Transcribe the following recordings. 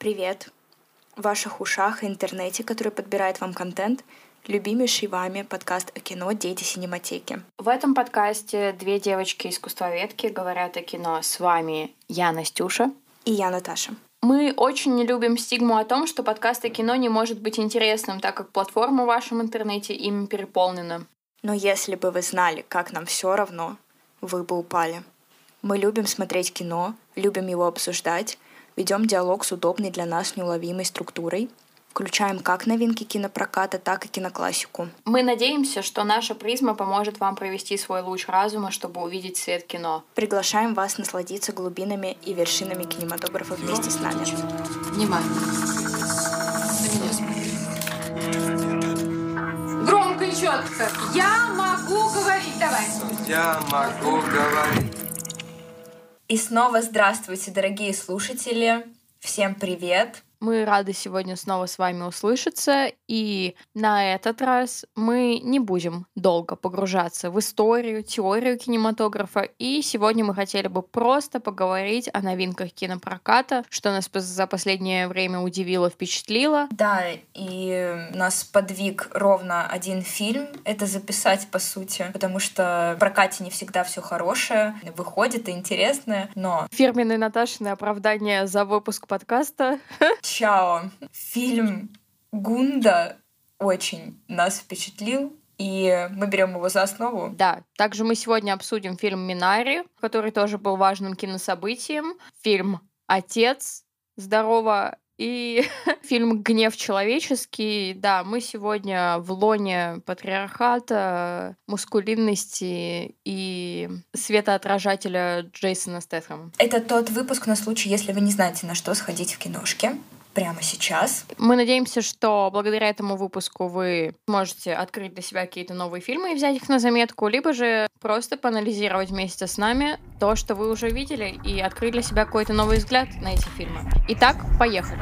Привет! В ваших ушах и интернете, который подбирает вам контент, любимейший вами подкаст о кино «Дети синематеки». В этом подкасте две девочки-искусствоведки говорят о кино. С вами я, Настюша. И я, Наташа. Мы очень не любим стигму о том, что подкаст о кино не может быть интересным, так как платформа в вашем интернете им переполнена. Но если бы вы знали, как нам все равно, вы бы упали. Мы любим смотреть кино, любим его обсуждать, ведем диалог с удобной для нас неуловимой структурой, включаем как новинки кинопроката, так и киноклассику. Мы надеемся, что наша призма поможет вам провести свой луч разума, чтобы увидеть свет кино. Приглашаем вас насладиться глубинами и вершинами кинематографа вместе с нами. Внимание! На меня смотри. Громко и четко. Я могу говорить. Давай. Я могу говорить. И снова здравствуйте, дорогие слушатели. Всем привет. Мы рады сегодня снова с вами услышаться, и на этот раз мы не будем долго погружаться в историю, теорию кинематографа, и сегодня мы хотели бы просто поговорить о новинках кинопроката, что нас за последнее время удивило, впечатлило. Да, и нас подвиг ровно один фильм это записать, по сути, потому что в прокате не всегда все хорошее, выходит и интересное, но... Фирменное Наташины оправдание за выпуск подкаста. Чао. Фильм Гунда очень нас впечатлил, и мы берем его за основу. Да, также мы сегодня обсудим фильм Минари, который тоже был важным кинособытием, фильм Отец, здорово, и фильм «Гнев человеческий». Да, мы сегодня в лоне патриархата, мускулинности и светоотражателя Джейсона Стэтхэма. Это тот выпуск на случай, если вы не знаете, на что сходить в киношке прямо сейчас. Мы надеемся, что благодаря этому выпуску вы можете открыть для себя какие-то новые фильмы и взять их на заметку, либо же просто поанализировать вместе с нами то, что вы уже видели, и открыть для себя какой-то новый взгляд на эти фильмы. Итак, поехали.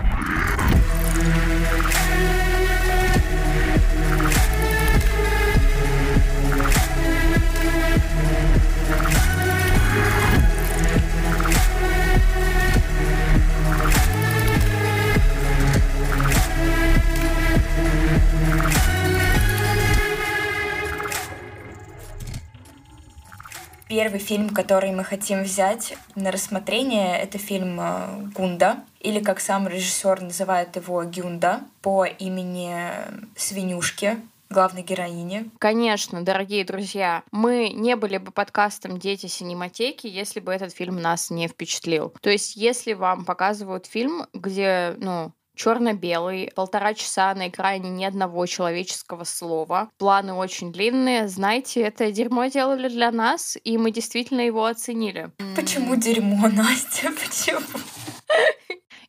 Первый фильм, который мы хотим взять на рассмотрение, это фильм э, «Гунда», или, как сам режиссер называет его, «Гюнда», по имени Свинюшки, главной героини. Конечно, дорогие друзья, мы не были бы подкастом «Дети синематеки», если бы этот фильм нас не впечатлил. То есть, если вам показывают фильм, где, ну, черно-белый, полтора часа на экране ни одного человеческого слова. Планы очень длинные. Знаете, это дерьмо делали для нас, и мы действительно его оценили. Почему дерьмо, Настя? Почему?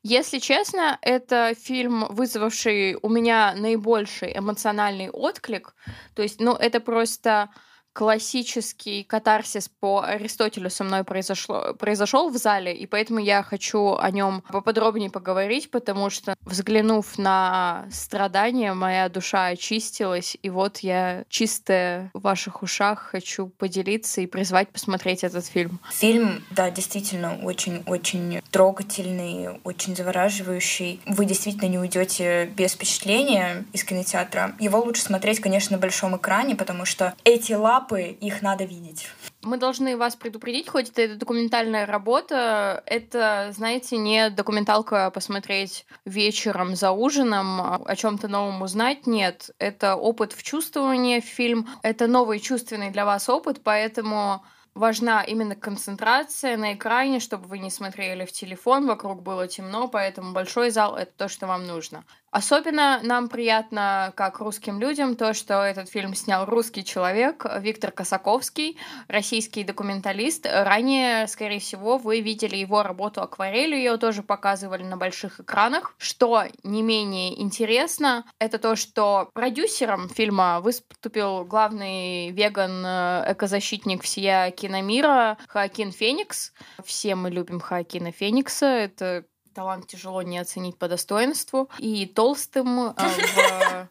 Если честно, это фильм, вызвавший у меня наибольший эмоциональный отклик. То есть, ну, это просто классический катарсис по Аристотелю со мной произошло, произошел в зале, и поэтому я хочу о нем поподробнее поговорить, потому что, взглянув на страдания, моя душа очистилась, и вот я чистая в ваших ушах хочу поделиться и призвать посмотреть этот фильм. Фильм, да, действительно очень-очень трогательный, очень завораживающий. Вы действительно не уйдете без впечатления из кинотеатра. Его лучше смотреть, конечно, на большом экране, потому что эти лапы этапы, их надо видеть. Мы должны вас предупредить, хоть это, документальная работа, это, знаете, не документалка посмотреть вечером за ужином, о чем-то новом узнать, нет. Это опыт в чувствовании фильм, это новый чувственный для вас опыт, поэтому важна именно концентрация на экране, чтобы вы не смотрели в телефон, вокруг было темно, поэтому большой зал — это то, что вам нужно. Особенно нам приятно, как русским людям, то, что этот фильм снял русский человек Виктор Косаковский, российский документалист. Ранее, скорее всего, вы видели его работу «Акварель», ее тоже показывали на больших экранах. Что не менее интересно, это то, что продюсером фильма выступил главный веган-экозащитник всея киномира Хоакин Феникс. Все мы любим Хоакина Феникса, это талант тяжело не оценить по достоинству. И толстым э, в...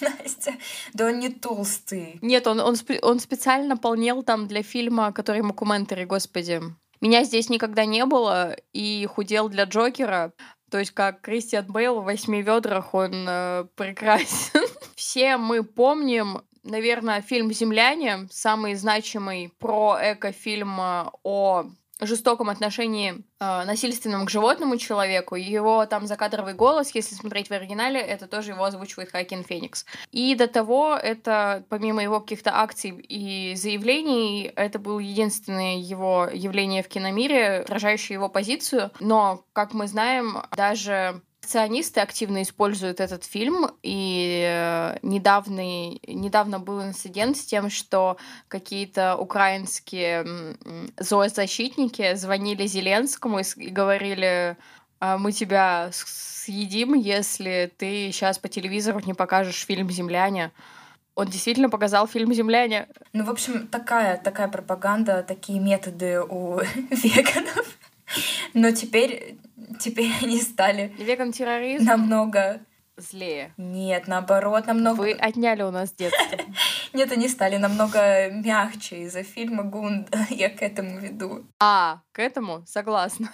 Настя, да он не толстый. Нет, он, он, он специально полнел там для фильма, который Макументари, господи. Меня здесь никогда не было, и худел для Джокера. То есть как Кристиан Бейл в «Восьми ведрах» он э, прекрасен. Все мы помним наверное, фильм «Земляне», самый значимый про экофильм э, о жестоком отношении э, насильственном к животному человеку. Его там закадровый голос, если смотреть в оригинале, это тоже его озвучивает Хакин Феникс. И до того это, помимо его каких-то акций и заявлений, это был единственное его явление в киномире, отражающее его позицию. Но, как мы знаем, даже Ционисты активно используют этот фильм, и э, недавний, недавно был инцидент с тем, что какие-то украинские зоозащитники звонили Зеленскому и говорили, «А мы тебя съедим, если ты сейчас по телевизору не покажешь фильм «Земляне». Он действительно показал фильм «Земляне». Ну, в общем, такая, такая пропаганда, такие методы у веганов. Но теперь теперь они стали... Веган-терроризм? Намного злее. Нет, наоборот, намного... Вы отняли у нас детство. Нет, они стали намного мягче из-за фильма Гунда. Я к этому веду. А, к этому? Согласна.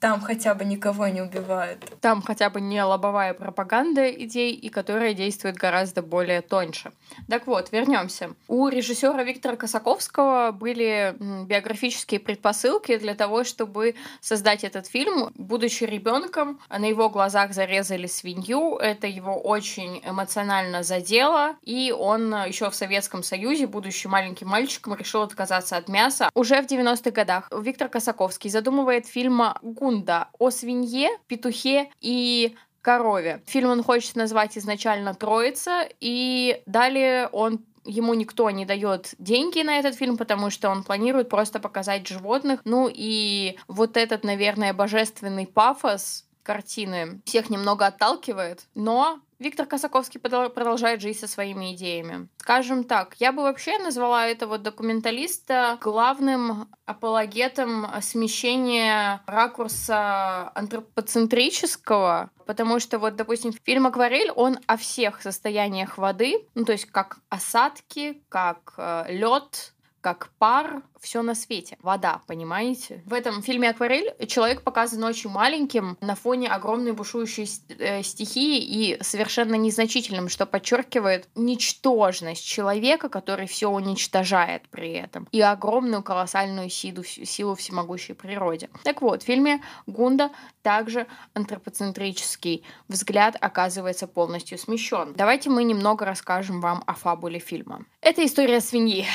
Там хотя бы никого не убивают. Там хотя бы не лобовая пропаганда идей, и которая действует гораздо более тоньше. Так вот, вернемся. У режиссера Виктора Косаковского были биографические предпосылки для того, чтобы создать этот фильм. Будучи ребенком, на его глазах зарезали свинью. Это его очень эмоционально задело. И он еще в Советском Союзе, будучи маленьким мальчиком, решил отказаться от мяса. Уже в 90-х годах Виктор Косаковский задумывает фильм «Гун Фунда о свинье, петухе и корове. Фильм он хочет назвать изначально «Троица», и далее он ему никто не дает деньги на этот фильм, потому что он планирует просто показать животных. Ну и вот этот, наверное, божественный пафос картины всех немного отталкивает, но Виктор Косаковский продолжает жить со своими идеями. Скажем так, я бы вообще назвала этого документалиста главным апологетом смещения ракурса антропоцентрического, потому что вот, допустим, фильм «Акварель», он о всех состояниях воды, ну то есть как осадки, как э, лед, как пар, все на свете. Вода, понимаете? В этом фильме «Акварель» человек показан очень маленьким на фоне огромной бушующей э, стихии и совершенно незначительным, что подчеркивает ничтожность человека, который все уничтожает при этом, и огромную колоссальную силу, силу всемогущей природе. Так вот, в фильме Гунда также антропоцентрический взгляд оказывается полностью смещен. Давайте мы немного расскажем вам о фабуле фильма. Это история свиньи.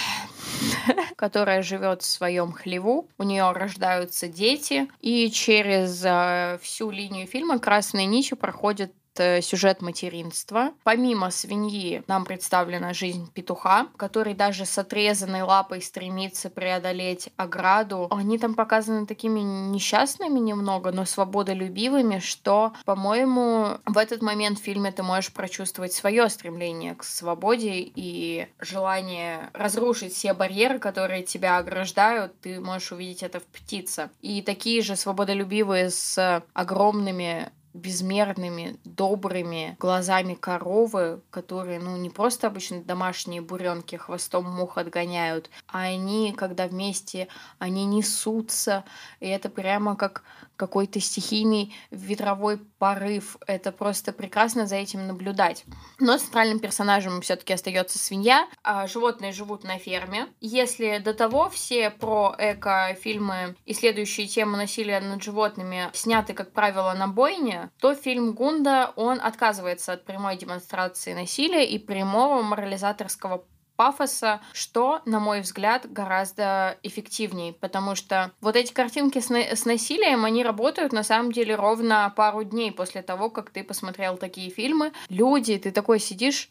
которая живет в своем хлеву. У нее рождаются дети, и через э, всю линию фильма красной нитью проходит сюжет материнства. Помимо свиньи нам представлена жизнь петуха, который даже с отрезанной лапой стремится преодолеть ограду. Они там показаны такими несчастными немного, но свободолюбивыми, что, по-моему, в этот момент в фильме ты можешь прочувствовать свое стремление к свободе и желание разрушить все барьеры, которые тебя ограждают. Ты можешь увидеть это в птице. И такие же свободолюбивые с огромными безмерными, добрыми глазами коровы, которые, ну, не просто обычно домашние буренки хвостом мух отгоняют, а они, когда вместе, они несутся, и это прямо как какой-то стихийный ветровой порыв. Это просто прекрасно за этим наблюдать. Но центральным персонажем все-таки остается свинья. А животные живут на ферме. Если до того все про эко-фильмы и следующие темы насилия над животными сняты, как правило, на бойне, то фильм Гунда, он отказывается от прямой демонстрации насилия и прямого морализаторского пафоса, что, на мой взгляд, гораздо эффективнее, потому что вот эти картинки с, на- с насилием, они работают на самом деле ровно пару дней после того, как ты посмотрел такие фильмы. Люди, ты такой сидишь,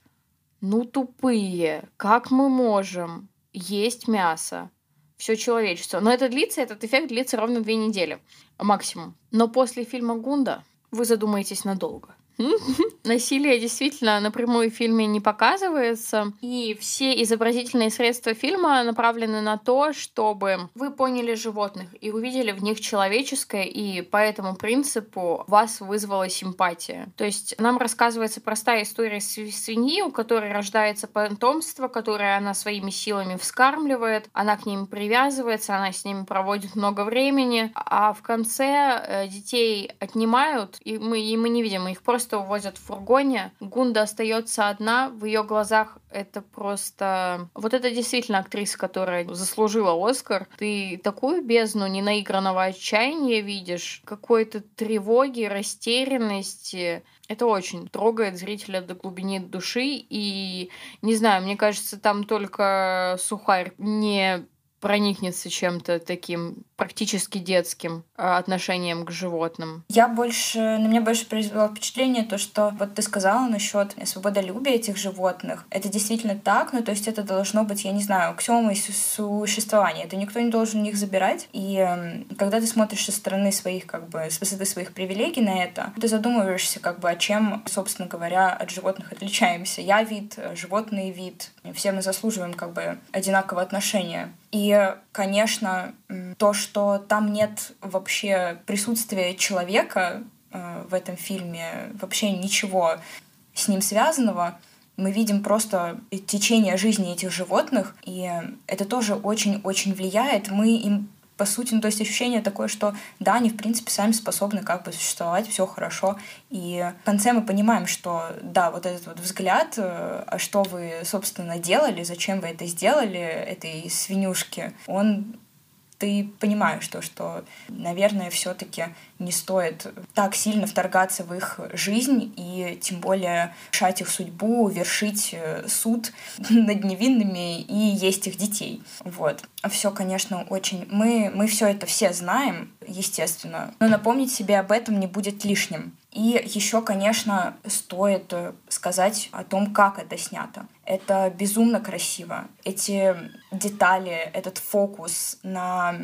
ну тупые, как мы можем есть мясо? Все человечество. Но это длится, этот эффект длится ровно две недели максимум. Но после фильма Гунда вы задумаетесь надолго. Насилие действительно напрямую в фильме не показывается, и все изобразительные средства фильма направлены на то, чтобы вы поняли животных и увидели в них человеческое, и по этому принципу вас вызвала симпатия. То есть нам рассказывается простая история свиньи, у которой рождается потомство, которое она своими силами вскармливает, она к ним привязывается, она с ними проводит много времени, а в конце э, детей отнимают, и мы, и мы не видим, их. Просто увозят в фургоне. Гунда остается одна, в ее глазах это просто... Вот это действительно актриса, которая заслужила Оскар. Ты такую бездну ненаигранного отчаяния видишь, какой-то тревоги, растерянности. Это очень трогает зрителя до глубины души. И, не знаю, мне кажется, там только сухарь не проникнется чем-то таким практически детским а, отношением к животным. Я больше, на меня больше произвело впечатление то, что вот ты сказала насчет свободолюбия этих животных. Это действительно так, ну то есть это должно быть, я не знаю, аксиомой существования. Это никто не должен их забирать. И э, когда ты смотришь со стороны своих, как бы, с высоты своих привилегий на это, ты задумываешься, как бы, о чем, собственно говоря, от животных отличаемся. Я вид, животный вид. Все мы заслуживаем, как бы, одинакового отношения. И, конечно, то, что там нет вообще присутствия человека э, в этом фильме, вообще ничего с ним связанного, мы видим просто течение жизни этих животных, и это тоже очень-очень влияет. Мы им по сути, ну, то есть ощущение такое, что да, они, в принципе, сами способны как бы существовать, все хорошо. И в конце мы понимаем, что да, вот этот вот взгляд, э, а что вы, собственно, делали, зачем вы это сделали, этой свинюшки, он ты понимаешь то, что, наверное, все-таки не стоит так сильно вторгаться в их жизнь и тем более решать их судьбу, вершить э, суд над невинными и есть их детей. Вот. Все, конечно, очень... Мы, мы все это все знаем, естественно, но напомнить себе об этом не будет лишним. И еще, конечно, стоит э, сказать о том, как это снято. Это безумно красиво. Эти детали, этот фокус на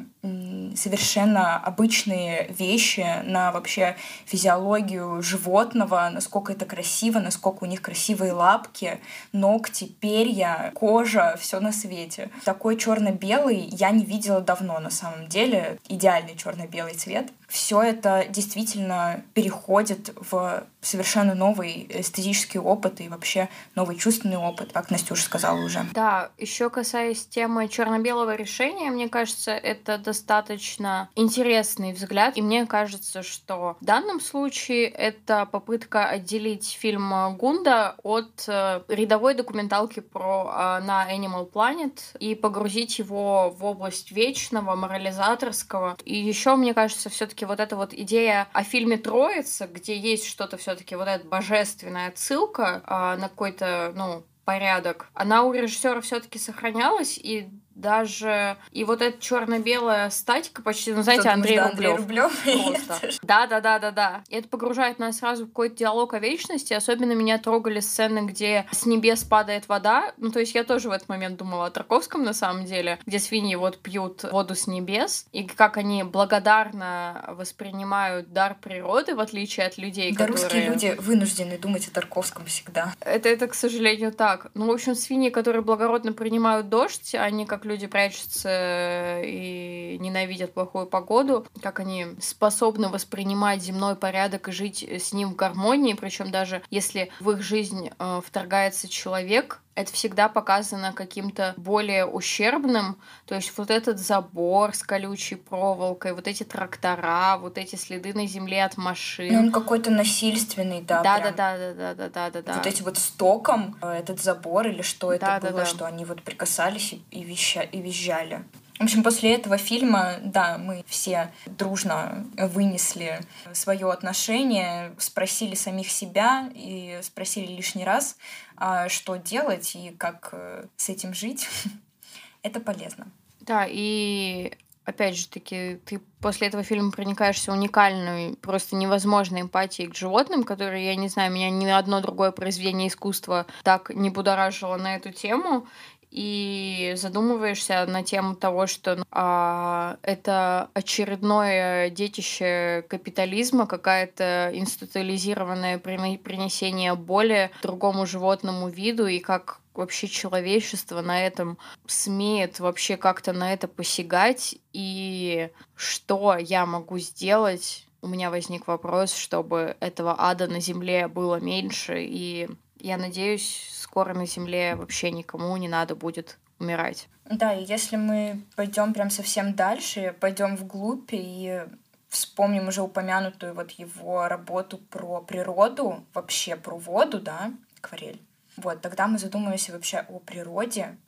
совершенно обычные вещи, на вообще физиологию животного, насколько это красиво, насколько у них красивые лапки, ногти, перья, кожа, все на свете. Такой черно-белый я не видела давно на самом деле. Идеальный черно-белый цвет. Все это действительно переходит в совершенно новый эстетический опыт и вообще новый чувственный опыт, как Настюша сказала уже. Да, еще касаясь темы черно-белого решения, мне кажется, это достаточно интересный взгляд, и мне кажется, что в данном случае это попытка отделить фильм Гунда от э, рядовой документалки про э, на Animal Planet и погрузить его в область вечного, морализаторского. И еще, мне кажется, все-таки вот эта вот идея о фильме Троица, где есть что-то все-таки вот эта божественная отсылка э, на какой-то, ну, порядок. Она у режиссера все-таки сохранялась, и даже и вот эта черно-белая статика почти, ну знаете, Андрей да, Рублев. Андрей Рублев. Да, да, да, да, да. Это погружает нас сразу в какой-то диалог о вечности. Особенно меня трогали сцены, где с небес падает вода. Ну, то есть я тоже в этот момент думала о Тарковском на самом деле, где свиньи вот пьют воду с небес, и как они благодарно воспринимают дар природы, в отличие от людей, да, которые... русские люди вынуждены думать о Тарковском всегда. Это, это, к сожалению, так. Ну, в общем, свиньи, которые благородно принимают дождь, они как люди прячутся и ненавидят плохую погоду, как они способны воспринимать земной порядок и жить с ним в гармонии, причем даже если в их жизнь э, вторгается человек, это всегда показано каким-то более ущербным. То есть вот этот забор с колючей проволокой, вот эти трактора, вот эти следы на земле от машин. Ну, он какой-то насильственный, да. Да, прям. да, да, да, да, да, да, да. Вот эти вот стоком э, этот забор или что да, это да, было, да. что они вот прикасались и, веща, и визжали. В общем, после этого фильма, да, мы все дружно вынесли свое отношение, спросили самих себя и спросили лишний раз, а что делать и как э, с этим жить. Это полезно. Да, и опять же таки, ты после этого фильма проникаешься уникальной, просто невозможной эмпатией к животным, которые, я не знаю, меня ни одно другое произведение искусства так не будоражило на эту тему. И задумываешься на тему того, что а, это очередное детище капитализма, какая-то институализированное принесение боли другому животному виду, и как вообще человечество на этом смеет вообще как-то на это посягать, и что я могу сделать? У меня возник вопрос, чтобы этого ада на Земле было меньше, и я надеюсь, скоро на Земле вообще никому не надо будет умирать. Да, и если мы пойдем прям совсем дальше, пойдем вглубь и вспомним уже упомянутую вот его работу про природу, вообще про воду, да, акварель. Вот, тогда мы задумаемся вообще о природе,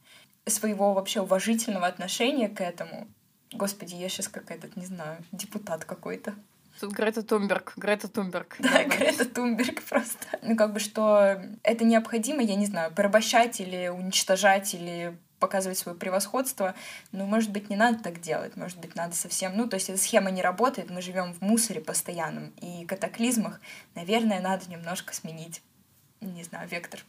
своего вообще уважительного отношения к этому. Господи, я сейчас как этот, не знаю, депутат какой-то. Тут Грета Тумберг, Грета Тумберг. Да, Грета Тумберг просто. Ну, как бы, что это необходимо, я не знаю, порабощать или уничтожать, или показывать свое превосходство, ну, может быть, не надо так делать, может быть, надо совсем... Ну, то есть эта схема не работает, мы живем в мусоре постоянном и катаклизмах. Наверное, надо немножко сменить, не знаю, вектор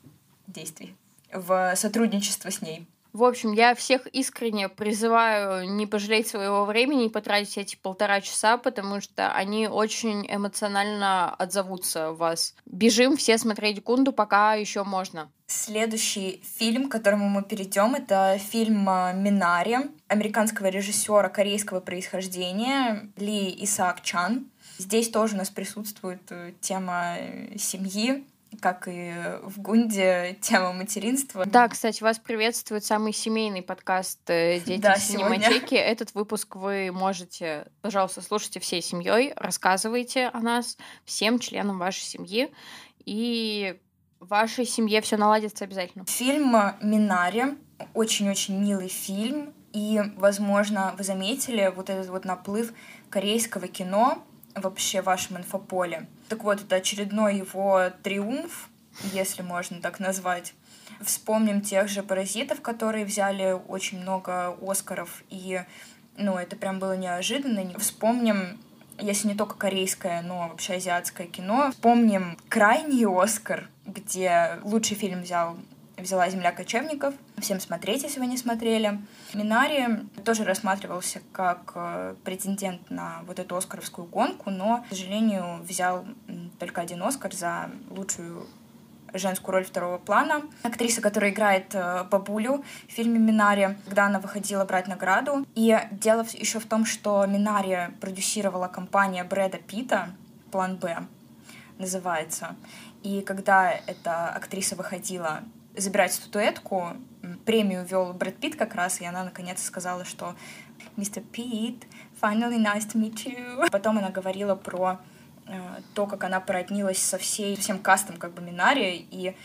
действий в сотрудничество с ней. В общем, я всех искренне призываю не пожалеть своего времени и потратить эти полтора часа, потому что они очень эмоционально отзовутся в вас. Бежим все смотреть Гунду, пока еще можно. Следующий фильм, к которому мы перейдем, это фильм а, «Минари» американского режиссера корейского происхождения Ли Исаак Чан. Здесь тоже у нас присутствует э, тема э, семьи, как и в Гунде, тема материнства. Да, кстати, вас приветствует самый семейный подкаст э, «Дети да, синематеки». Сегодня. Этот выпуск вы можете, пожалуйста, слушайте всей семьей, рассказывайте о нас всем членам вашей семьи, и в вашей семье все наладится обязательно. Фильм «Минари» очень-очень милый фильм, и, возможно, вы заметили вот этот вот наплыв корейского кино вообще в вашем инфополе. Так вот, это очередной его триумф, если можно так назвать. Вспомним тех же «Паразитов», которые взяли очень много Оскаров, и ну, это прям было неожиданно. Вспомним если не только корейское, но вообще азиатское кино. Вспомним «Крайний Оскар», где лучший фильм взял взяла «Земля кочевников». Всем смотреть, если вы не смотрели. Минари тоже рассматривался как э, претендент на вот эту оскаровскую гонку, но, к сожалению, взял только один Оскар за лучшую женскую роль второго плана. Актриса, которая играет э, бабулю в фильме «Минари», когда она выходила брать награду. И дело еще в том, что «Минари» продюсировала компания Брэда Питта, «План Б» называется. И когда эта актриса выходила забирать статуэтку. Премию вел Брэд Питт как раз, и она наконец сказала, что «Мистер Питт, finally nice to meet you». Потом она говорила про э, то, как она породнилась со всей, всем кастом как бы Минари, и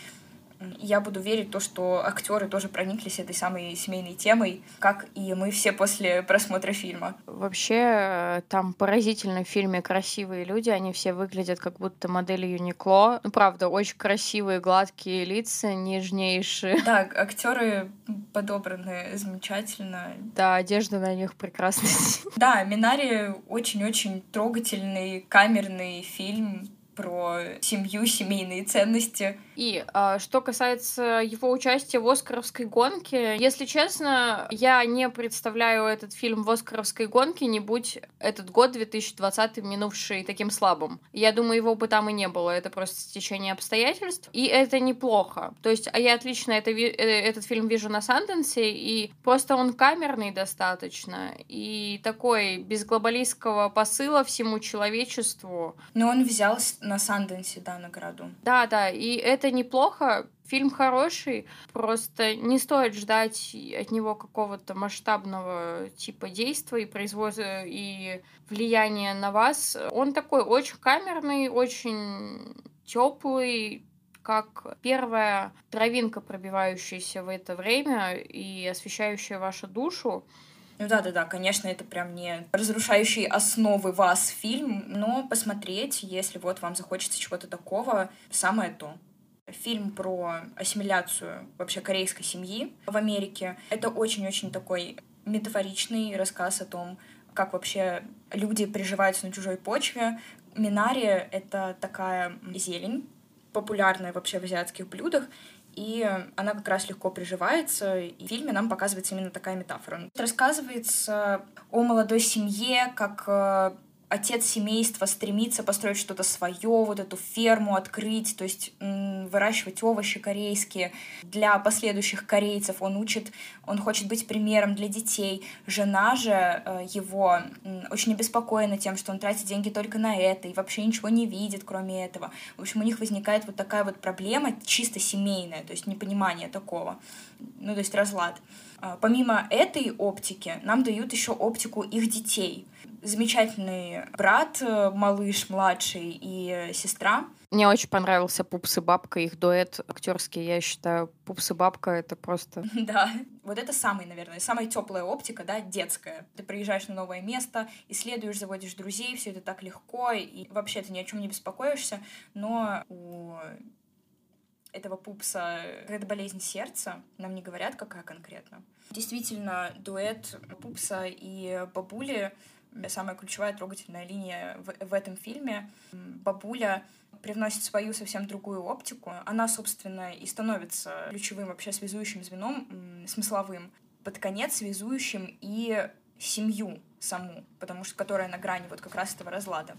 я буду верить в то, что актеры тоже прониклись этой самой семейной темой, как и мы все после просмотра фильма. Вообще, там поразительно в фильме красивые люди, они все выглядят как будто модели Юникло. Ну, правда, очень красивые, гладкие лица, нежнейшие. Да, актеры подобраны замечательно. Да, одежда на них прекрасная. Да, Минари очень-очень трогательный, камерный фильм про семью, семейные ценности. И а, что касается его участия в Оскаровской гонке, если честно, я не представляю этот фильм в Оскаровской гонке, не будь этот год 2020 минувший таким слабым. Я думаю, его бы там и не было, это просто стечение обстоятельств. И это неплохо. То есть, а я отлично это, э, этот фильм вижу на Санденсе, и просто он камерный достаточно, и такой без глобалистского посыла всему человечеству. Но он взял на Санденсе, да, награду. Да, да, и это неплохо. Фильм хороший, просто не стоит ждать от него какого-то масштабного типа действия и производства и влияния на вас. Он такой очень камерный, очень теплый, как первая травинка, пробивающаяся в это время и освещающая вашу душу. Ну да, да, да, конечно, это прям не разрушающий основы вас фильм, но посмотреть, если вот вам захочется чего-то такого, самое то. Фильм про ассимиляцию вообще корейской семьи в Америке. Это очень-очень такой метафоричный рассказ о том, как вообще люди приживаются на чужой почве. Минари — это такая зелень, популярная вообще в азиатских блюдах, и она как раз легко приживается, и в фильме нам показывается именно такая метафора. Рассказывается о молодой семье, как э, отец семейства стремится построить что-то свое, вот эту ферму открыть, то есть выращивать овощи корейские для последующих корейцев. Он учит, он хочет быть примером для детей. Жена же э, его очень обеспокоена тем, что он тратит деньги только на это и вообще ничего не видит, кроме этого. В общем, у них возникает вот такая вот проблема чисто семейная, то есть непонимание такого, ну то есть разлад. А, помимо этой оптики, нам дают еще оптику их детей. Замечательный брат, э, малыш младший и сестра. Мне очень понравился Пупс и Бабка, их дуэт актерский. Я считаю, Пупс и Бабка — это просто... Да, вот это самый, наверное, самая теплая оптика, да, детская. Ты приезжаешь на новое место, исследуешь, заводишь друзей, все это так легко, и вообще ты ни о чем не беспокоишься, но у этого пупса какая-то болезнь сердца, нам не говорят, какая конкретно. Действительно, дуэт пупса и бабули самая ключевая трогательная линия в, в этом фильме. Бабуля привносит свою совсем другую оптику. Она, собственно, и становится ключевым вообще связующим звеном, смысловым, под конец связующим и семью саму, потому что которая на грани вот как раз этого разлада.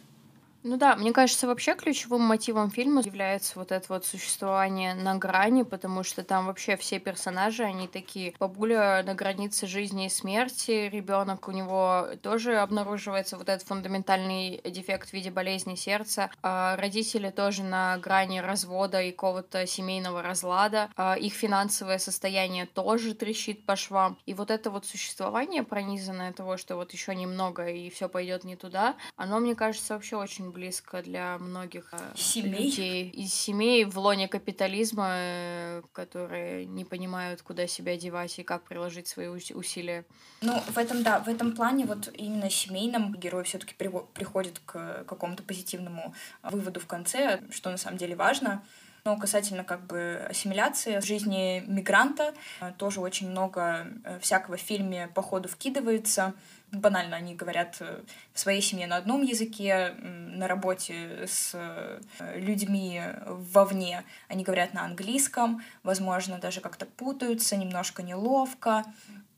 Ну да, мне кажется, вообще ключевым мотивом фильма является вот это вот существование на грани, потому что там вообще все персонажи, они такие. Бабуля на границе жизни и смерти, ребенок у него тоже обнаруживается вот этот фундаментальный дефект в виде болезни сердца, а родители тоже на грани развода и какого-то семейного разлада, а их финансовое состояние тоже трещит по швам. И вот это вот существование, пронизанное того, что вот еще немного и все пойдет не туда, оно, мне кажется, вообще очень близко для многих э, семей. людей из семей в лоне капитализма, э, которые не понимают, куда себя девать и как приложить свои усилия. Ну, в этом, да, в этом плане вот именно семейном герой все таки приходит к какому-то позитивному выводу в конце, что на самом деле важно. Но касательно как бы ассимиляции жизни мигранта, э, тоже очень много всякого в фильме по ходу вкидывается банально они говорят э, в своей семье на одном языке, на работе с э, людьми вовне они говорят на английском, возможно, даже как-то путаются, немножко неловко,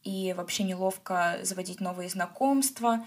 и вообще неловко заводить новые знакомства.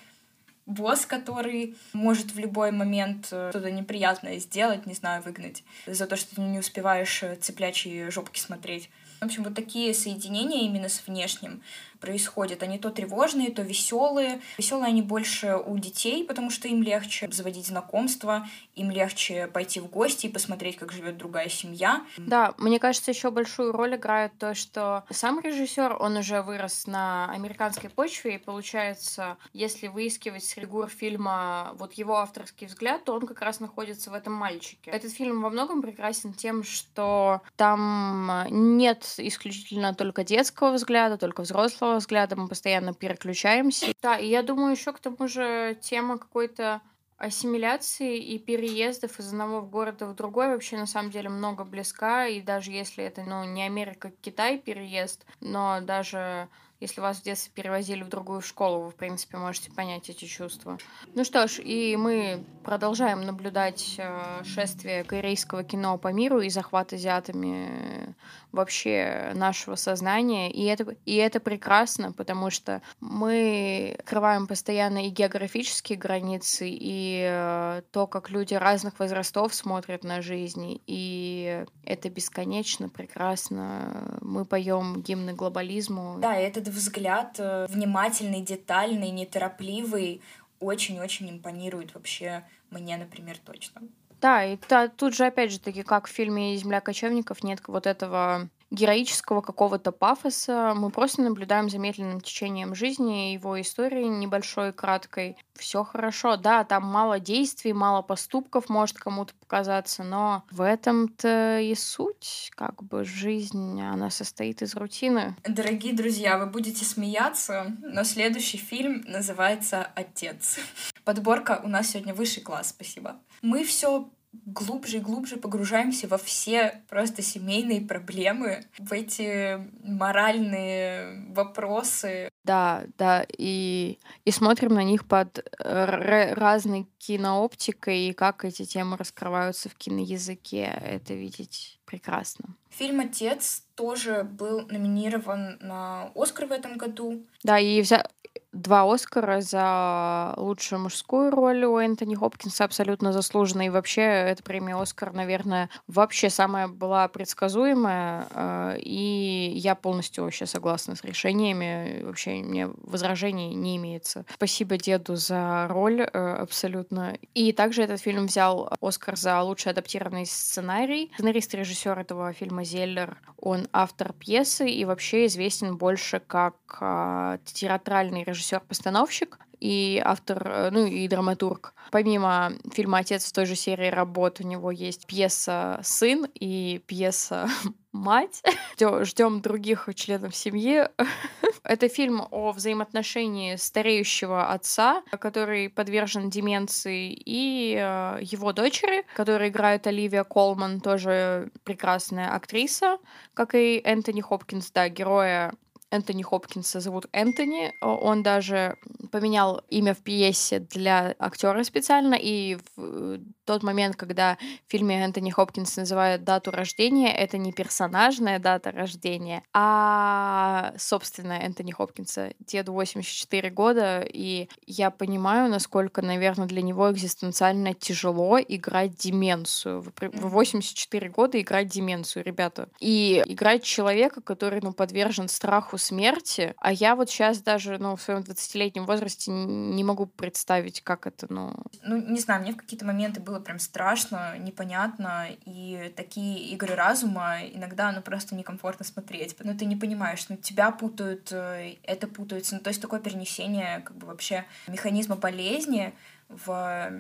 Босс, который может в любой момент э, что-то неприятное сделать, не знаю, выгнать за то, что ты не успеваешь цеплячьи жопки смотреть. В общем, вот такие соединения именно с внешним происходят. Они то тревожные, то веселые. Веселые они больше у детей, потому что им легче заводить знакомства, им легче пойти в гости и посмотреть, как живет другая семья. Да, мне кажется, еще большую роль играет то, что сам режиссер, он уже вырос на американской почве, и получается, если выискивать с фигур фильма вот его авторский взгляд, то он как раз находится в этом мальчике. Этот фильм во многом прекрасен тем, что там нет исключительно только детского взгляда, только взрослого взрослого взгляда мы постоянно переключаемся. Да, и я думаю, еще к тому же тема какой-то ассимиляции и переездов из одного города в другой вообще на самом деле много близка, и даже если это, ну, не Америка, Китай переезд, но даже если вас в детстве перевозили в другую школу, вы, в принципе, можете понять эти чувства. Ну что ж, и мы продолжаем наблюдать э, шествие корейского кино по миру и захват азиатами вообще нашего сознания. И это, и это прекрасно, потому что мы открываем постоянно и географические границы, и э, то, как люди разных возрастов смотрят на жизнь. И это бесконечно прекрасно. Мы поем гимны глобализму. Да, взгляд э, внимательный, детальный, неторопливый очень-очень импонирует вообще мне, например, точно. Да, и та, тут же, опять же таки, как в фильме «Земля кочевников» нет вот этого героического какого-то пафоса. Мы просто наблюдаем за медленным течением жизни, его истории небольшой, краткой. Все хорошо, да, там мало действий, мало поступков может кому-то показаться, но в этом-то и суть, как бы жизнь, она состоит из рутины. Дорогие друзья, вы будете смеяться, но следующий фильм называется «Отец». Подборка у нас сегодня высший класс, спасибо. Мы все глубже и глубже погружаемся во все просто семейные проблемы, в эти моральные вопросы. Да, да, и, и смотрим на них под э, разной кинооптикой, и как эти темы раскрываются в киноязыке. Это видеть прекрасно. Фильм «Отец» тоже был номинирован на «Оскар» в этом году. Да, и взя два Оскара за лучшую мужскую роль у Энтони Хопкинса абсолютно заслуженно. И вообще эта премия Оскар, наверное, вообще самая была предсказуемая. Э, и я полностью вообще согласна с решениями. Вообще мне возражений не имеется. Спасибо деду за роль э, абсолютно. И также этот фильм взял Оскар за лучший адаптированный сценарий. Сценарист и режиссер этого фильма Зеллер, он автор пьесы и вообще известен больше как э, театральный режиссер режиссер-постановщик и автор, э, ну и драматург. Помимо фильма «Отец» в той же серии работ у него есть пьеса «Сын» и пьеса «Мать». Ждем других членов семьи. Это фильм о взаимоотношении стареющего отца, который подвержен деменции, и э, его дочери, которая играет Оливия Колман, тоже прекрасная актриса, как и Энтони Хопкинс, да, героя Энтони Хопкинса зовут Энтони. Он даже поменял имя в пьесе для актера специально, и в тот момент, когда в фильме Энтони Хопкинс называют дату рождения, это не персонажная дата рождения, а собственная Энтони Хопкинса. Деду 84 года, и я понимаю, насколько, наверное, для него экзистенциально тяжело играть деменцию. В 84 года играть деменцию, ребята. И играть человека, который, ну, подвержен страху смерти, а я вот сейчас даже, ну, в своем 20-летнем возрасте не могу представить, как это, ну... Ну, не знаю, мне в какие-то моменты было прям страшно, непонятно, и такие игры разума иногда, ну, просто некомфортно смотреть. Ну, ты не понимаешь, ну, тебя путают, э, это путается. Ну, то есть такое перенесение, как бы, вообще механизма болезни, в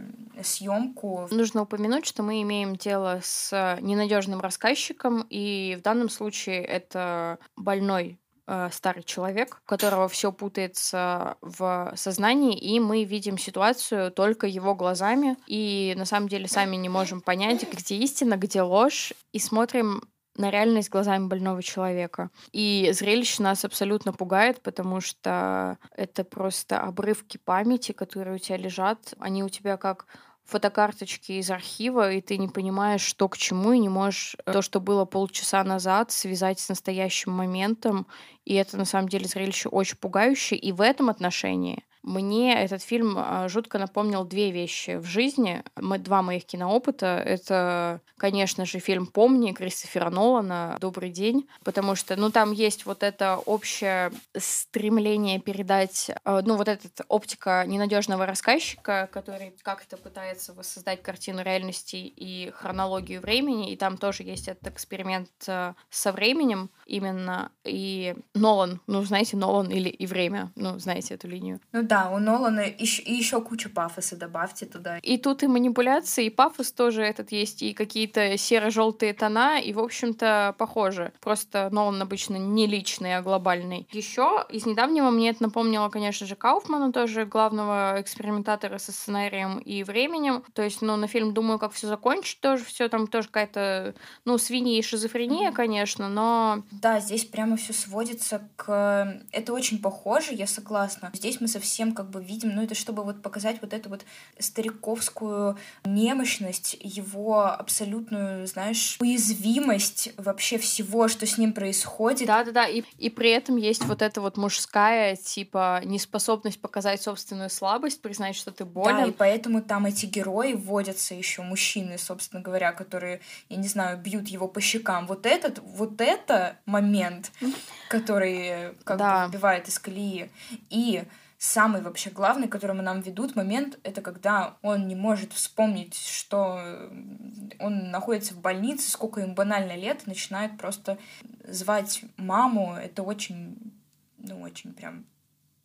съемку. Нужно упомянуть, что мы имеем дело с ненадежным рассказчиком, и в данном случае это больной Э, старый человек, у которого все путается в сознании, и мы видим ситуацию только его глазами, и на самом деле сами не можем понять, где истина, где ложь, и смотрим на реальность глазами больного человека. И зрелище нас абсолютно пугает, потому что это просто обрывки памяти, которые у тебя лежат. Они у тебя как фотокарточки из архива, и ты не понимаешь, что к чему, и не можешь э, то, что было полчаса назад, связать с настоящим моментом. И это на самом деле зрелище очень пугающее. И в этом отношении мне этот фильм а, жутко напомнил две вещи в жизни. Мы, два моих киноопыта. Это, конечно же, фильм «Помни» Кристофера Нолана «Добрый день», потому что, ну, там есть вот это общее стремление передать, а, ну, вот эта оптика ненадежного рассказчика, который как-то пытается воссоздать картину реальности и хронологию времени, и там тоже есть этот эксперимент а, со временем именно, и Нолан, ну, знаете, Нолан или и время, ну, знаете эту линию. Ну да, у Нолана еще, и еще куча пафоса добавьте туда. И тут и манипуляции, и пафос тоже этот есть, и какие-то серо-желтые тона, и, в общем-то, похоже. Просто Нолан обычно не личный, а глобальный. Еще из недавнего мне это напомнило, конечно же, Кауфмана, тоже главного экспериментатора со сценарием и временем. То есть, ну, на фильм думаю, как все закончить, тоже все там тоже какая-то, ну, свинья и шизофрения, конечно, но... Да, здесь прямо все сводится к... Это очень похоже, я согласна. Здесь мы совсем как бы видим, ну это чтобы вот показать вот эту вот стариковскую немощность, его абсолютную, знаешь, уязвимость вообще всего, что с ним происходит. Да-да-да, и, и при этом есть вот эта вот мужская, типа, неспособность показать собственную слабость, признать, что ты болен. Да, и поэтому там эти герои вводятся еще мужчины, собственно говоря, которые, я не знаю, бьют его по щекам. Вот этот, вот это момент, который как да. бы выбивает из колеи. И самый вообще главный, которому нам ведут момент, это когда он не может вспомнить, что он находится в больнице, сколько им банально лет, начинает просто звать маму. Это очень, ну, очень прям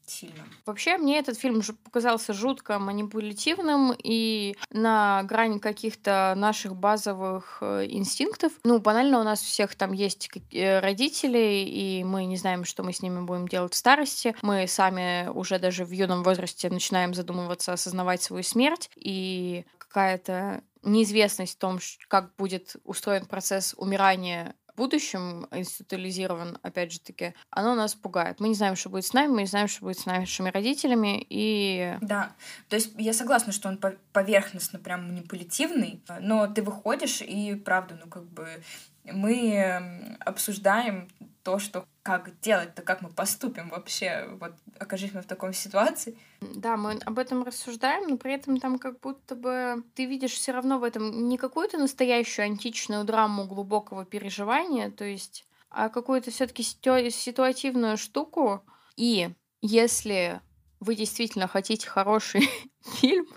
сильно. Вообще, мне этот фильм показался жутко манипулятивным и на грани каких-то наших базовых э, инстинктов. Ну, банально у нас всех там есть э, родители, и мы не знаем, что мы с ними будем делать в старости. Мы сами уже даже в юном возрасте начинаем задумываться, осознавать свою смерть, и какая-то неизвестность в том, как будет устроен процесс умирания в будущем институализирован, опять же таки, оно нас пугает. Мы не знаем, что будет с нами, мы не знаем, что будет с нашими родителями, и... Да, то есть я согласна, что он поверхностно прям манипулятивный, но ты выходишь, и правда, ну как бы мы обсуждаем то, что как делать-то, как мы поступим вообще, вот окажись мы в такой ситуации. Да, мы об этом рассуждаем, но при этом там как будто бы ты видишь все равно в этом не какую-то настоящую античную драму глубокого переживания, то есть, а какую-то все-таки ситуативную штуку. И если вы действительно хотите хороший фильм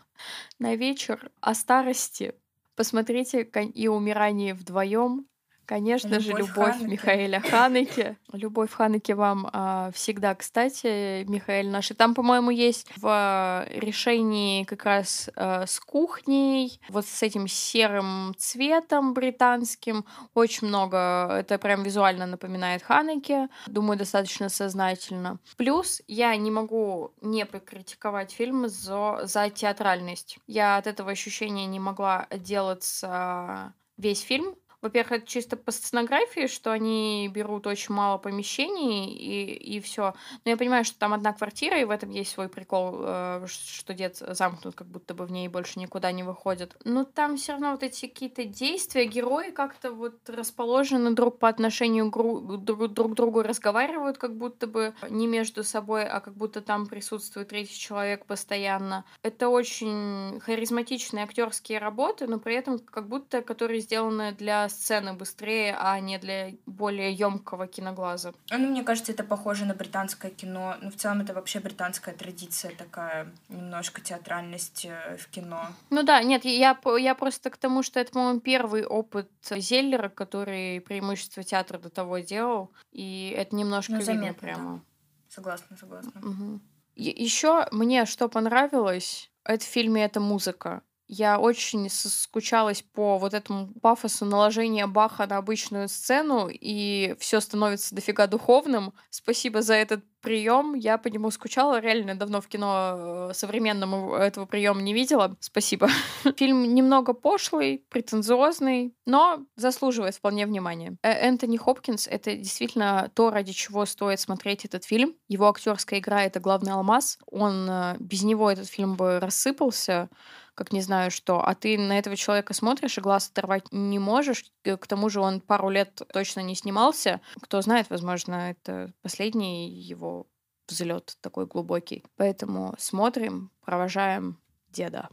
на вечер о старости, посмотрите и умирании вдвоем Конечно любовь же, любовь Ханеке. Михаэля Ханеке. Любовь Ханеке вам а, всегда, кстати, Михаэль наш. И там, по-моему, есть в решении как раз а, с кухней, вот с этим серым цветом британским. Очень много. Это прям визуально напоминает Ханеке. Думаю, достаточно сознательно. Плюс я не могу не покритиковать фильм за, за театральность. Я от этого ощущения не могла отделаться весь фильм, во-первых, это чисто по сценографии, что они берут очень мало помещений и, и все. Но я понимаю, что там одна квартира, и в этом есть свой прикол, э, что дед замкнут, как будто бы в ней больше никуда не выходит. Но там все равно вот эти какие-то действия, герои как-то вот расположены друг по отношению к друг, друг другу, разговаривают как будто бы не между собой, а как будто там присутствует третий человек постоянно. Это очень харизматичные актерские работы, но при этом как будто которые сделаны для сцены быстрее, а не для более емкого киноглаза. Ну, мне кажется, это похоже на британское кино. Ну, в целом, это вообще британская традиция такая, немножко театральность э, в кино. Ну да, нет, я, я просто к тому, что это, по-моему, первый опыт Зеллера, который преимущество театра до того делал, и это немножко ну, заметно, видно прямо. Да. Согласна, согласна. Угу. Еще мне что понравилось, это в фильме это музыка. Я очень скучалась по вот этому пафосу наложения Баха на обычную сцену, и все становится дофига духовным. Спасибо за этот прием. Я по нему скучала. Реально давно в кино э, современном этого приема не видела. Спасибо. Фильм немного пошлый, претенциозный, но заслуживает вполне внимания. Э, Энтони Хопкинс — это действительно то, ради чего стоит смотреть этот фильм. Его актерская игра — это главный алмаз. Он э, без него этот фильм бы рассыпался как не знаю что, а ты на этого человека смотришь и глаз оторвать не можешь. К тому же он пару лет точно не снимался. Кто знает, возможно, это последний его взлет такой глубокий. Поэтому смотрим, провожаем деда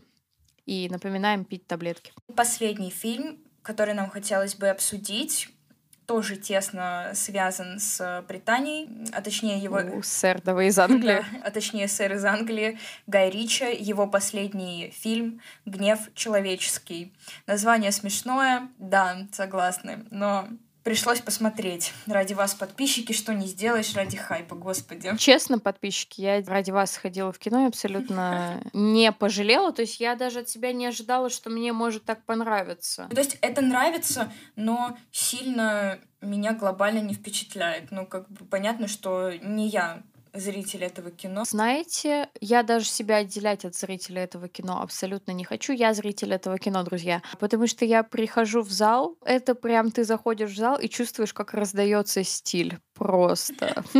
и напоминаем пить таблетки. Последний фильм, который нам хотелось бы обсудить, тоже тесно связан с Британией, а точнее его... У, сэр, да вы из Англии. да, а точнее сэр из Англии, Гай Рича, его последний фильм «Гнев человеческий». Название смешное, да, согласны, но пришлось посмотреть. Ради вас, подписчики, что не сделаешь ради хайпа, господи. Честно, подписчики, я ради вас ходила в кино и абсолютно не пожалела. То есть я даже от себя не ожидала, что мне может так понравиться. То есть это нравится, но сильно меня глобально не впечатляет. Ну, как бы понятно, что не я зритель этого кино. Знаете, я даже себя отделять от зрителя этого кино абсолютно не хочу. Я зритель этого кино, друзья. Потому что я прихожу в зал, это прям ты заходишь в зал и чувствуешь, как раздается стиль. Просто.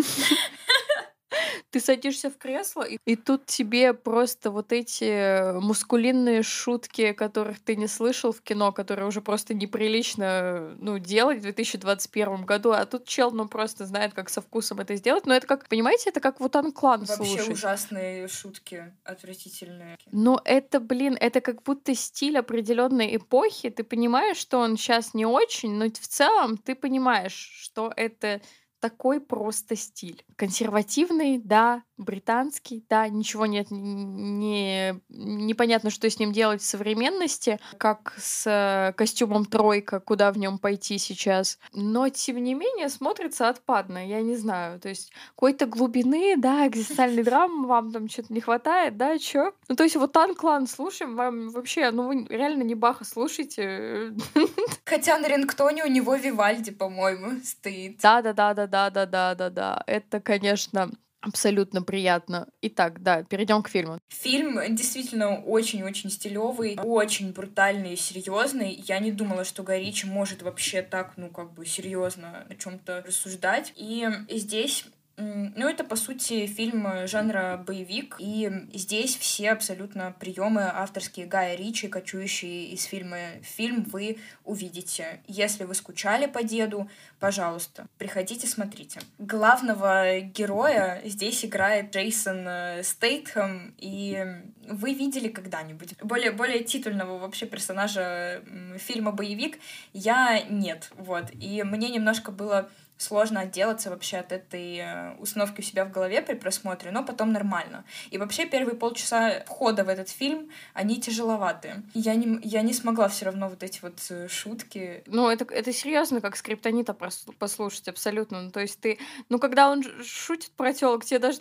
Ты садишься в кресло, и, и тут тебе просто вот эти мускулинные шутки, которых ты не слышал в кино, которые уже просто неприлично ну, делать в 2021 году, а тут чел, ну, просто знает, как со вкусом это сделать. Но это как, понимаете, это как вот Клан Вообще слушать. ужасные шутки, отвратительные. Но это, блин, это как будто стиль определенной эпохи. Ты понимаешь, что он сейчас не очень, но в целом ты понимаешь, что это такой просто стиль. Консервативный, да, британский, да, ничего нет, не, непонятно, что с ним делать в современности, как с э, костюмом тройка, куда в нем пойти сейчас. Но, тем не менее, смотрится отпадно, я не знаю. То есть какой-то глубины, да, экзистенциальной драмы вам там что-то не хватает, да, чё? Ну, то есть вот Танклан слушаем, вам вообще, ну, вы реально не Баха слушайте. Хотя на рингтоне у него Вивальди, по-моему, стоит. Да-да-да-да да-да-да-да-да. Это, конечно, Абсолютно приятно. Итак, да, перейдем к фильму. Фильм действительно очень-очень стилевый, очень брутальный и серьезный. Я не думала, что Горичи может вообще так, ну, как бы серьезно о чем-то рассуждать. И здесь ну, это, по сути, фильм жанра боевик, и здесь все абсолютно приемы авторские Гая Ричи, кочующие из фильма фильм, вы увидите. Если вы скучали по деду, пожалуйста, приходите, смотрите. Главного героя здесь играет Джейсон э, Стейтхэм, и вы видели когда-нибудь более, более титульного вообще персонажа фильма «Боевик» я нет, вот. И мне немножко было сложно отделаться вообще от этой э, установки у себя в голове при просмотре, но потом нормально. И вообще первые полчаса входа в этот фильм, они тяжеловаты. Я не, я не смогла все равно вот эти вот э, шутки. Ну, это, это серьезно, как скриптонита послушать, абсолютно. Ну, то есть ты, ну, когда он шутит про телок, тебе даже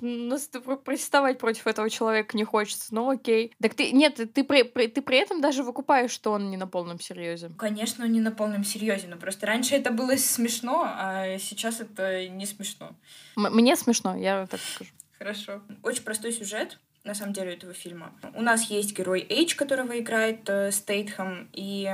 протестовать против этого человека не хочется. Ну, окей. Так ты, нет, ты при, при, ты при этом даже выкупаешь, что он не на полном серьезе. Конечно, он не на полном серьезе, но просто раньше это было смешно, а сейчас это не смешно. М- мне смешно, я так скажу. Хорошо. Очень простой сюжет на самом деле, этого фильма. У нас есть герой Эйдж, которого играет э, Стейтхэм, и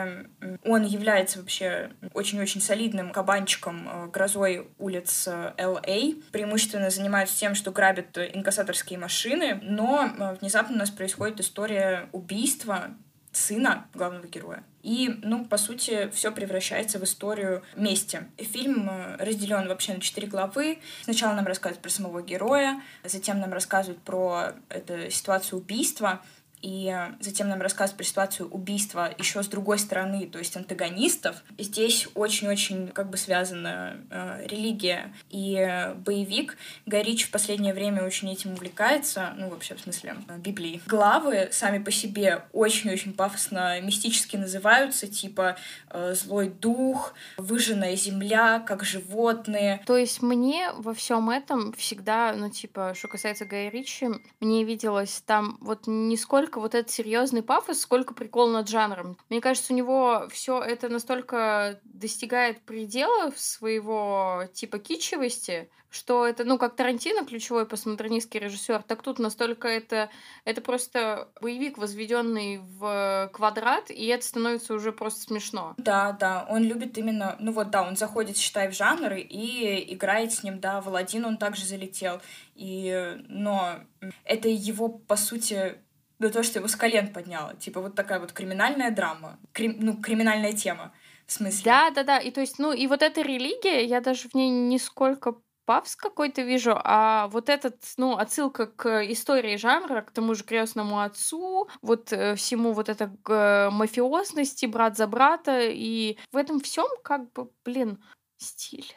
он является вообще очень-очень солидным кабанчиком э, грозой улиц э, Л.А. Преимущественно занимается тем, что грабит инкассаторские машины, но э, внезапно у нас происходит история убийства сына главного героя. И, ну, по сути, все превращается в историю мести. Фильм э, разделен вообще на четыре главы. Сначала нам рассказывают про самого героя, затем нам рассказывают про эту ситуацию убийства, и затем нам рассказывают про ситуацию убийства еще с другой стороны, то есть антагонистов. Здесь очень-очень как бы связана э, религия и боевик. Горич в последнее время очень этим увлекается, ну вообще в смысле э, Библии. Главы сами по себе очень-очень пафосно мистически называются, типа э, злой дух, выжженная земля, как животные. То есть мне во всем этом всегда, ну типа, что касается Гая Ричи, мне виделось там вот не сколько столько вот этот серьезный пафос, сколько прикол над жанром. Мне кажется, у него все это настолько достигает предела своего типа кичевости, что это, ну, как Тарантино, ключевой постмодернистский режиссер, так тут настолько это, это просто боевик, возведенный в квадрат, и это становится уже просто смешно. Да, да, он любит именно, ну вот, да, он заходит, считай, в жанр и играет с ним, да, в Аладдин он также залетел, и, но это его, по сути, до того, что его с колен подняло. Типа вот такая вот криминальная драма, крим, ну, криминальная тема. В смысле? Да, да, да. И то есть, ну, и вот эта религия, я даже в ней нисколько пафс какой-то вижу, а вот этот, ну, отсылка к истории жанра, к тому же крестному отцу, вот э, всему вот это э, мафиозности, брат за брата, и в этом всем как бы, блин, стиль.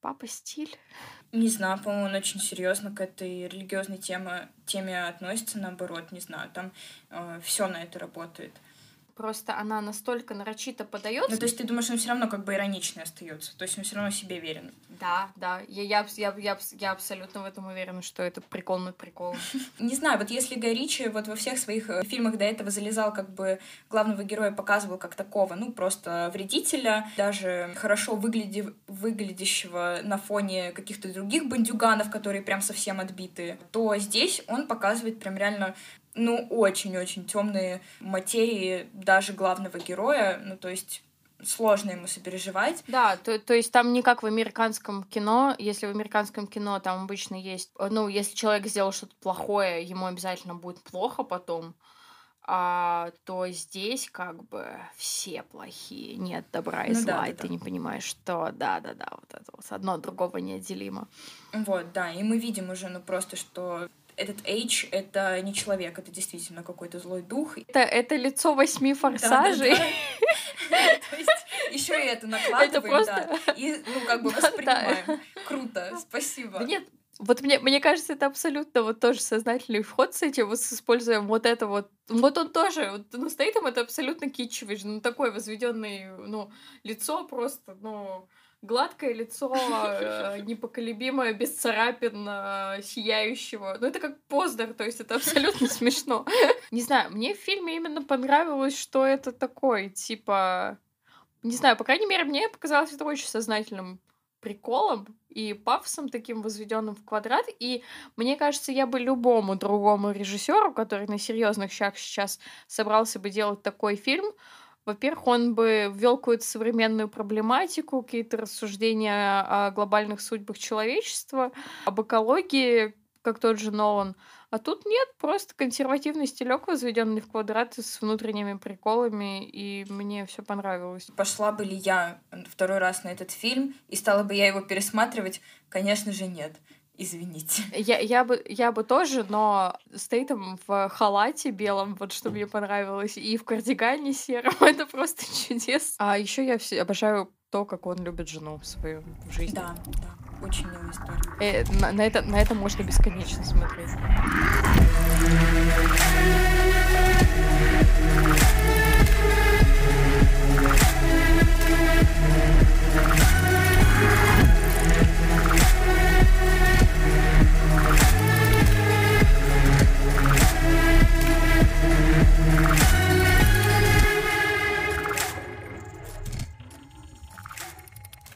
Папа стиль. Не знаю, по-моему, он очень серьезно к этой религиозной теме, теме относится, наоборот, не знаю, там э, все на это работает просто она настолько нарочито подается. Ну, то есть ты думаешь, он все равно как бы ироничный остается, то есть он все равно себе верен. Да, да, я, я, я, я, я абсолютно в этом уверена, что это прикол над приколом. Не знаю, вот если Гай Ричи вот во всех своих э, фильмах до этого залезал, как бы главного героя показывал как такого, ну, просто вредителя, даже хорошо выгляди... выглядящего на фоне каких-то других бандюганов, которые прям совсем отбитые, то здесь он показывает прям реально ну, очень-очень темные материи даже главного героя, ну, то есть сложно ему сопереживать. Да, то, то есть там не как в американском кино. Если в американском кино там обычно есть... Ну, если человек сделал что-то плохое, ему обязательно будет плохо потом. А, то здесь как бы все плохие. Нет добра и ну, зла, да, и да, ты да. не понимаешь, что да-да-да, вот это вот одно от другого неотделимо. Вот, да, и мы видим уже, ну, просто, что этот H — это не человек, это действительно какой-то злой дух. Это, это лицо восьми форсажей. То есть еще и это накладываем, да. И, ну, как бы воспринимаем. Круто, спасибо. Нет, вот мне, мне кажется, это абсолютно вот тоже сознательный вход с этим, вот с используем вот это вот. Вот он тоже, вот, ну, стоит там, это абсолютно китчевый, ну, такой возведенный, ну, лицо просто, ну, гладкое лицо, э, непоколебимое, без царапин, э, сияющего. Ну, это как Познер, то есть это абсолютно смешно. Не знаю, мне в фильме именно понравилось, что это такое, типа... Не знаю, по крайней мере, мне показалось это очень сознательным приколом и пафосом таким возведенным в квадрат. И мне кажется, я бы любому другому режиссеру, который на серьезных щах сейчас собрался бы делать такой фильм, во-первых, он бы ввел какую-то современную проблематику, какие-то рассуждения о глобальных судьбах человечества, об экологии, как тот же Нолан. А тут нет, просто консервативный стилек, возведенный в квадраты с внутренними приколами, и мне все понравилось. Пошла бы ли я второй раз на этот фильм, и стала бы я его пересматривать? Конечно же, нет. Извините. Я, я, бы, я бы тоже, но стоит там в халате белом, вот что мне понравилось, и в кардигане сером. Это просто чудесно. А еще я все обожаю то, как он любит жену свою в жизни. Да, да. Очень милая история. Э, на, на, это, на это можно бесконечно смотреть.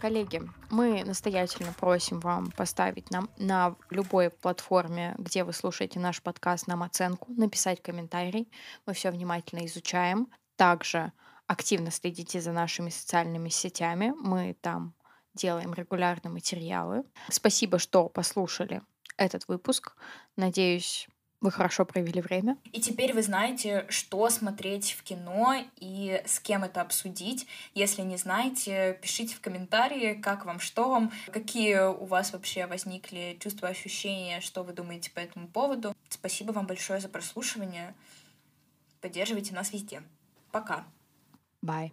Коллеги, мы настоятельно просим вам поставить нам на любой платформе, где вы слушаете наш подкаст, нам оценку, написать комментарий. Мы все внимательно изучаем. Также активно следите за нашими социальными сетями. Мы там делаем регулярно материалы. Спасибо, что послушали этот выпуск. Надеюсь, вы хорошо провели время. И теперь вы знаете, что смотреть в кино и с кем это обсудить. Если не знаете, пишите в комментарии, как вам, что вам, какие у вас вообще возникли чувства, ощущения, что вы думаете по этому поводу. Спасибо вам большое за прослушивание. Поддерживайте нас везде. Пока. Bye.